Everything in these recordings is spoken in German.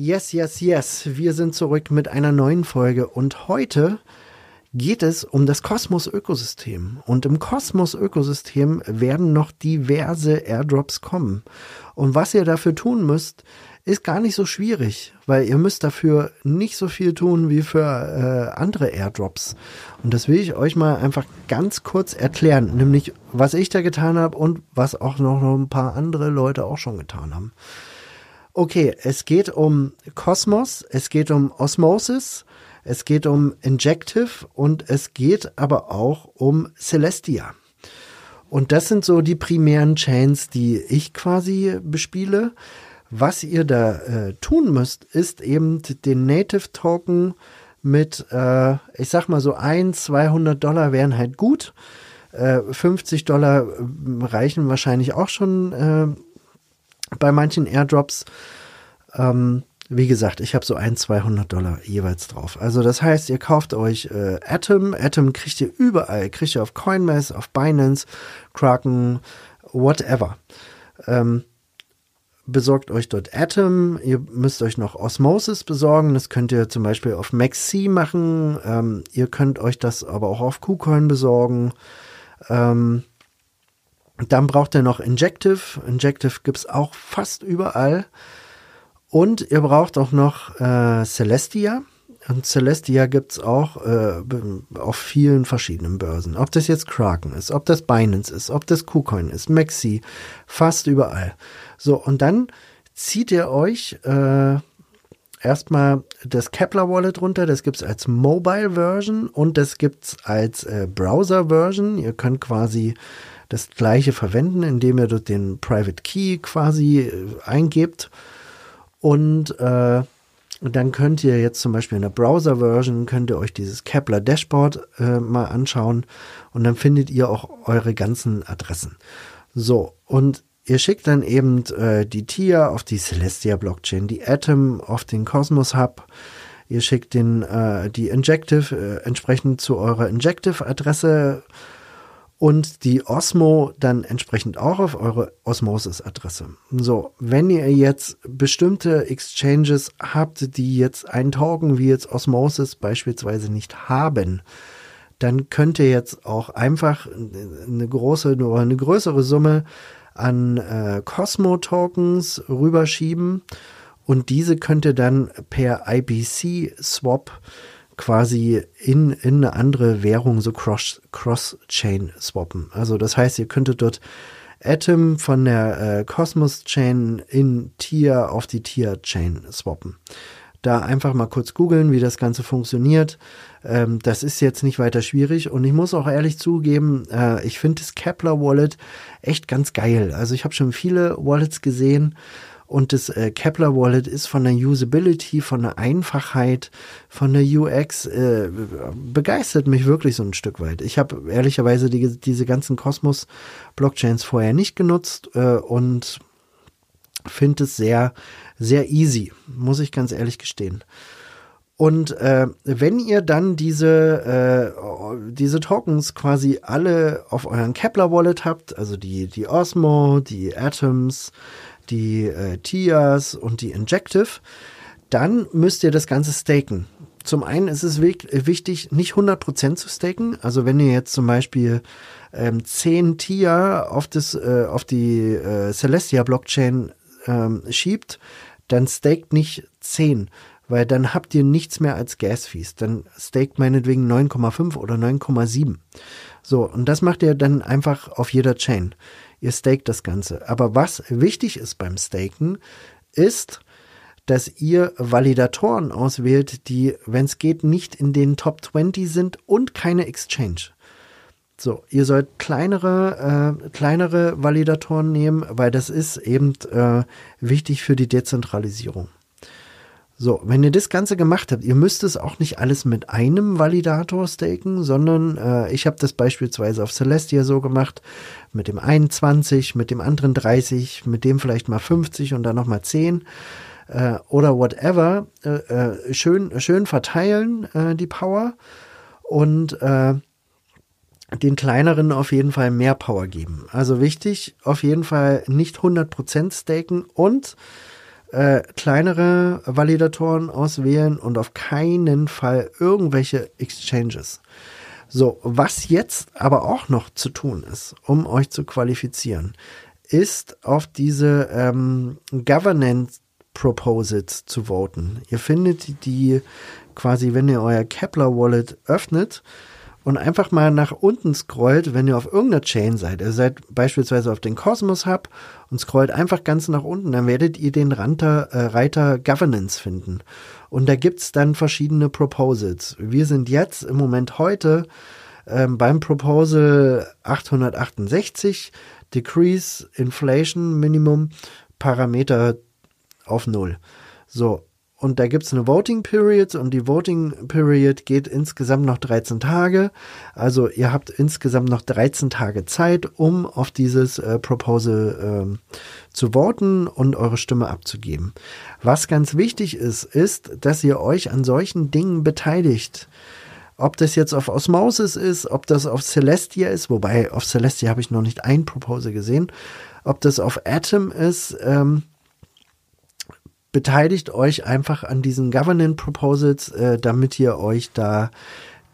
Yes, yes, yes. Wir sind zurück mit einer neuen Folge und heute geht es um das Kosmos-Ökosystem. Und im Kosmos-Ökosystem werden noch diverse Airdrops kommen. Und was ihr dafür tun müsst, ist gar nicht so schwierig, weil ihr müsst dafür nicht so viel tun wie für äh, andere Airdrops. Und das will ich euch mal einfach ganz kurz erklären, nämlich was ich da getan habe und was auch noch ein paar andere Leute auch schon getan haben. Okay, es geht um Kosmos, es geht um Osmosis, es geht um Injective und es geht aber auch um Celestia. Und das sind so die primären Chains, die ich quasi bespiele. Was ihr da äh, tun müsst, ist eben den Native Token mit, äh, ich sag mal so ein, 200 Dollar wären halt gut. Äh, 50 Dollar reichen wahrscheinlich auch schon äh, bei manchen Airdrops. Ähm, wie gesagt, ich habe so ein, 200 Dollar jeweils drauf. Also das heißt, ihr kauft euch äh, Atom. Atom kriegt ihr überall. Kriegt ihr auf Coinbase, auf Binance, Kraken, whatever. Ähm, besorgt euch dort Atom. Ihr müsst euch noch Osmosis besorgen. Das könnt ihr zum Beispiel auf Maxi machen. Ähm, ihr könnt euch das aber auch auf KuCoin besorgen. Ähm, dann braucht ihr noch Injective. Injective gibt's auch fast überall. Und ihr braucht auch noch äh, Celestia. Und Celestia gibt's auch äh, auf vielen verschiedenen Börsen. Ob das jetzt Kraken ist, ob das Binance ist, ob das KuCoin ist, Maxi, fast überall. So, und dann zieht ihr euch äh, erstmal das Kepler Wallet runter. Das gibt's als Mobile Version und das gibt's als äh, Browser Version. Ihr könnt quasi das gleiche verwenden, indem ihr dort den Private Key quasi äh, eingebt. Und äh, dann könnt ihr jetzt zum Beispiel in der Browser-Version, könnt ihr euch dieses Kepler Dashboard äh, mal anschauen. Und dann findet ihr auch eure ganzen Adressen. So, und ihr schickt dann eben äh, die TIA auf die Celestia Blockchain, die Atom auf den Cosmos Hub, ihr schickt den, äh, die Injective äh, entsprechend zu eurer Injective-Adresse und die Osmo dann entsprechend auch auf eure Osmosis-Adresse. So, wenn ihr jetzt bestimmte Exchanges habt, die jetzt einen Token wie jetzt Osmosis beispielsweise nicht haben, dann könnt ihr jetzt auch einfach eine große oder eine größere Summe an äh, Cosmo-Tokens rüberschieben und diese könnt ihr dann per IBC-Swap quasi in, in eine andere Währung so cross, cross-chain swappen. Also das heißt, ihr könntet dort Atom von der äh, Cosmos Chain in Tier auf die Tier Chain swappen. Da einfach mal kurz googeln, wie das Ganze funktioniert. Ähm, das ist jetzt nicht weiter schwierig und ich muss auch ehrlich zugeben, äh, ich finde das Kepler Wallet echt ganz geil. Also ich habe schon viele Wallets gesehen und das äh, Kepler Wallet ist von der Usability, von der Einfachheit, von der UX äh, begeistert mich wirklich so ein Stück weit. Ich habe ehrlicherweise die, diese ganzen Cosmos Blockchains vorher nicht genutzt äh, und finde es sehr, sehr easy, muss ich ganz ehrlich gestehen. Und äh, wenn ihr dann diese, äh, diese Tokens quasi alle auf euren Kepler Wallet habt, also die, die Osmo, die Atoms, die äh, TIAs und die Injective, dann müsst ihr das Ganze staken. Zum einen ist es wichtig, nicht 100% zu staken. Also wenn ihr jetzt zum Beispiel ähm, 10 TIA auf, das, äh, auf die äh, Celestia Blockchain ähm, schiebt, dann staked nicht 10, weil dann habt ihr nichts mehr als Gas-Fees. Dann staked meinetwegen 9,5 oder 9,7. So, und das macht ihr dann einfach auf jeder Chain ihr staked das Ganze. Aber was wichtig ist beim Staken, ist, dass ihr Validatoren auswählt, die, wenn es geht, nicht in den Top 20 sind und keine Exchange. So, ihr sollt kleinere, äh, kleinere Validatoren nehmen, weil das ist eben äh, wichtig für die Dezentralisierung. So, wenn ihr das Ganze gemacht habt, ihr müsst es auch nicht alles mit einem Validator staken, sondern äh, ich habe das beispielsweise auf Celestia so gemacht, mit dem 21, mit dem anderen 30, mit dem vielleicht mal 50 und dann nochmal 10 äh, oder whatever. Äh, äh, schön, schön verteilen äh, die Power und äh, den kleineren auf jeden Fall mehr Power geben. Also wichtig, auf jeden Fall nicht 100% staken und äh, kleinere Validatoren auswählen und auf keinen Fall irgendwelche Exchanges. So, was jetzt aber auch noch zu tun ist, um euch zu qualifizieren, ist auf diese ähm, Governance Proposals zu voten. Ihr findet die quasi, wenn ihr euer Kepler Wallet öffnet, und einfach mal nach unten scrollt, wenn ihr auf irgendeiner Chain seid, ihr seid beispielsweise auf den Cosmos Hub und scrollt einfach ganz nach unten, dann werdet ihr den Ranter, äh, Reiter Governance finden. Und da gibt's dann verschiedene Proposals. Wir sind jetzt im Moment heute ähm, beim Proposal 868, Decrease Inflation Minimum Parameter auf Null. So, und da gibt's eine Voting Period und die Voting Period geht insgesamt noch 13 Tage. Also ihr habt insgesamt noch 13 Tage Zeit, um auf dieses äh, Proposal äh, zu voten und eure Stimme abzugeben. Was ganz wichtig ist, ist, dass ihr euch an solchen Dingen beteiligt. Ob das jetzt auf Osmosis ist, ob das auf Celestia ist, wobei auf Celestia habe ich noch nicht ein Proposal gesehen, ob das auf Atom ist, ähm, beteiligt euch einfach an diesen Governance Proposals, äh, damit ihr euch da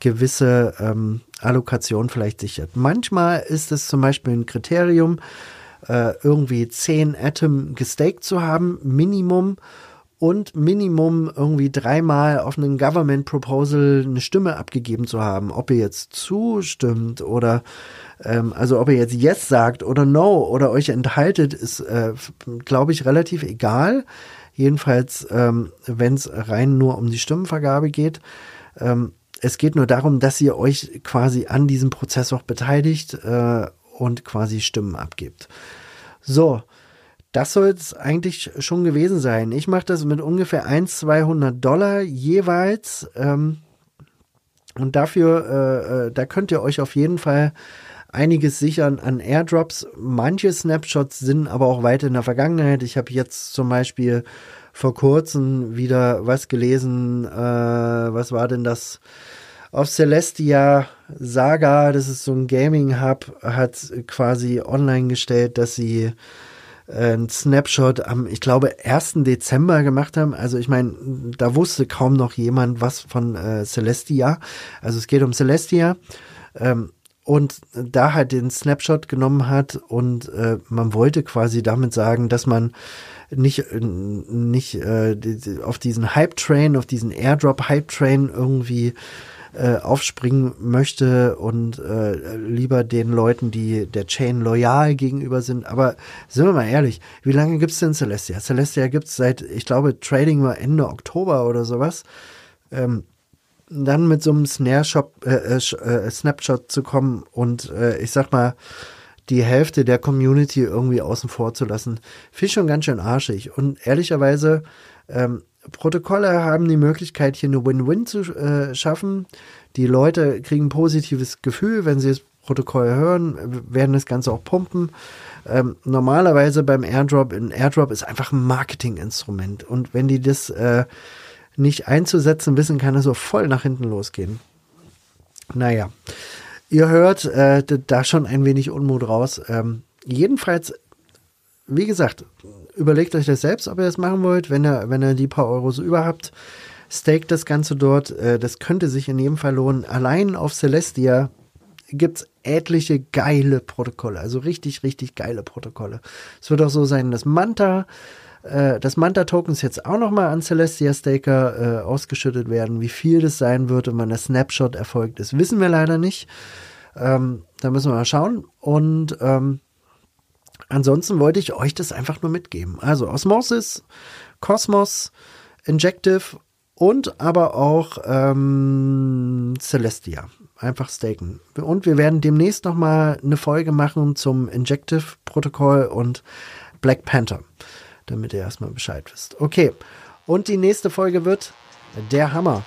gewisse ähm, Allokation vielleicht sichert. Manchmal ist es zum Beispiel ein Kriterium, äh, irgendwie 10 Atom gestaked zu haben, Minimum und Minimum irgendwie dreimal auf einen Government Proposal eine Stimme abgegeben zu haben. Ob ihr jetzt zustimmt oder ähm, also ob ihr jetzt Yes sagt oder No oder euch enthaltet, ist, äh, glaube ich, relativ egal. Jedenfalls, ähm, wenn es rein nur um die Stimmenvergabe geht. Ähm, es geht nur darum, dass ihr euch quasi an diesem Prozess auch beteiligt äh, und quasi Stimmen abgibt. So, das soll es eigentlich schon gewesen sein. Ich mache das mit ungefähr 1, 200 Dollar jeweils. Ähm, und dafür, äh, äh, da könnt ihr euch auf jeden Fall einiges sichern an Airdrops. Manche Snapshots sind aber auch weit in der Vergangenheit. Ich habe jetzt zum Beispiel vor kurzem wieder was gelesen. Äh, was war denn das? Auf Celestia Saga, das ist so ein Gaming Hub, hat quasi online gestellt, dass sie äh, ein Snapshot am, ich glaube, 1. Dezember gemacht haben. Also ich meine, da wusste kaum noch jemand was von äh, Celestia. Also es geht um Celestia. Ähm, und da halt den Snapshot genommen hat und äh, man wollte quasi damit sagen, dass man nicht nicht äh, auf diesen Hype Train, auf diesen Airdrop Hype Train irgendwie äh, aufspringen möchte und äh, lieber den Leuten, die der Chain loyal gegenüber sind. Aber sind wir mal ehrlich, wie lange gibt's denn Celestia? Celestia gibt's seit, ich glaube, Trading war Ende Oktober oder sowas. Ähm, dann mit so einem Snare-Shop, äh, äh, äh, Snapshot zu kommen und äh, ich sag mal, die Hälfte der Community irgendwie außen vor zu lassen, finde ich schon ganz schön arschig. Und ehrlicherweise, ähm, Protokolle haben die Möglichkeit, hier eine Win-Win zu äh, schaffen. Die Leute kriegen ein positives Gefühl, wenn sie das Protokoll hören, werden das Ganze auch pumpen. Ähm, normalerweise beim Airdrop, ein Airdrop ist einfach ein Marketinginstrument. Und wenn die das äh, nicht einzusetzen wissen, kann es so voll nach hinten losgehen. Naja, ihr hört äh, da schon ein wenig Unmut raus. Ähm, jedenfalls, wie gesagt, überlegt euch das selbst, ob ihr das machen wollt. Wenn ihr, wenn ihr die paar Euros über habt, stake das Ganze dort. Äh, das könnte sich in jedem Fall lohnen. Allein auf Celestia gibt's etliche geile Protokolle, also richtig, richtig geile Protokolle. Es wird auch so sein, dass Manta äh, das Manta-Token ist jetzt auch nochmal an Celestia Staker äh, ausgeschüttet werden. Wie viel das sein wird und wann der Snapshot erfolgt ist, wissen wir leider nicht. Ähm, da müssen wir mal schauen. Und ähm, ansonsten wollte ich euch das einfach nur mitgeben. Also Osmosis, Cosmos, Injective und aber auch ähm, Celestia. Einfach staken. Und wir werden demnächst nochmal eine Folge machen zum Injective-Protokoll und Black Panther damit ihr erstmal Bescheid wisst. Okay. Und die nächste Folge wird der Hammer.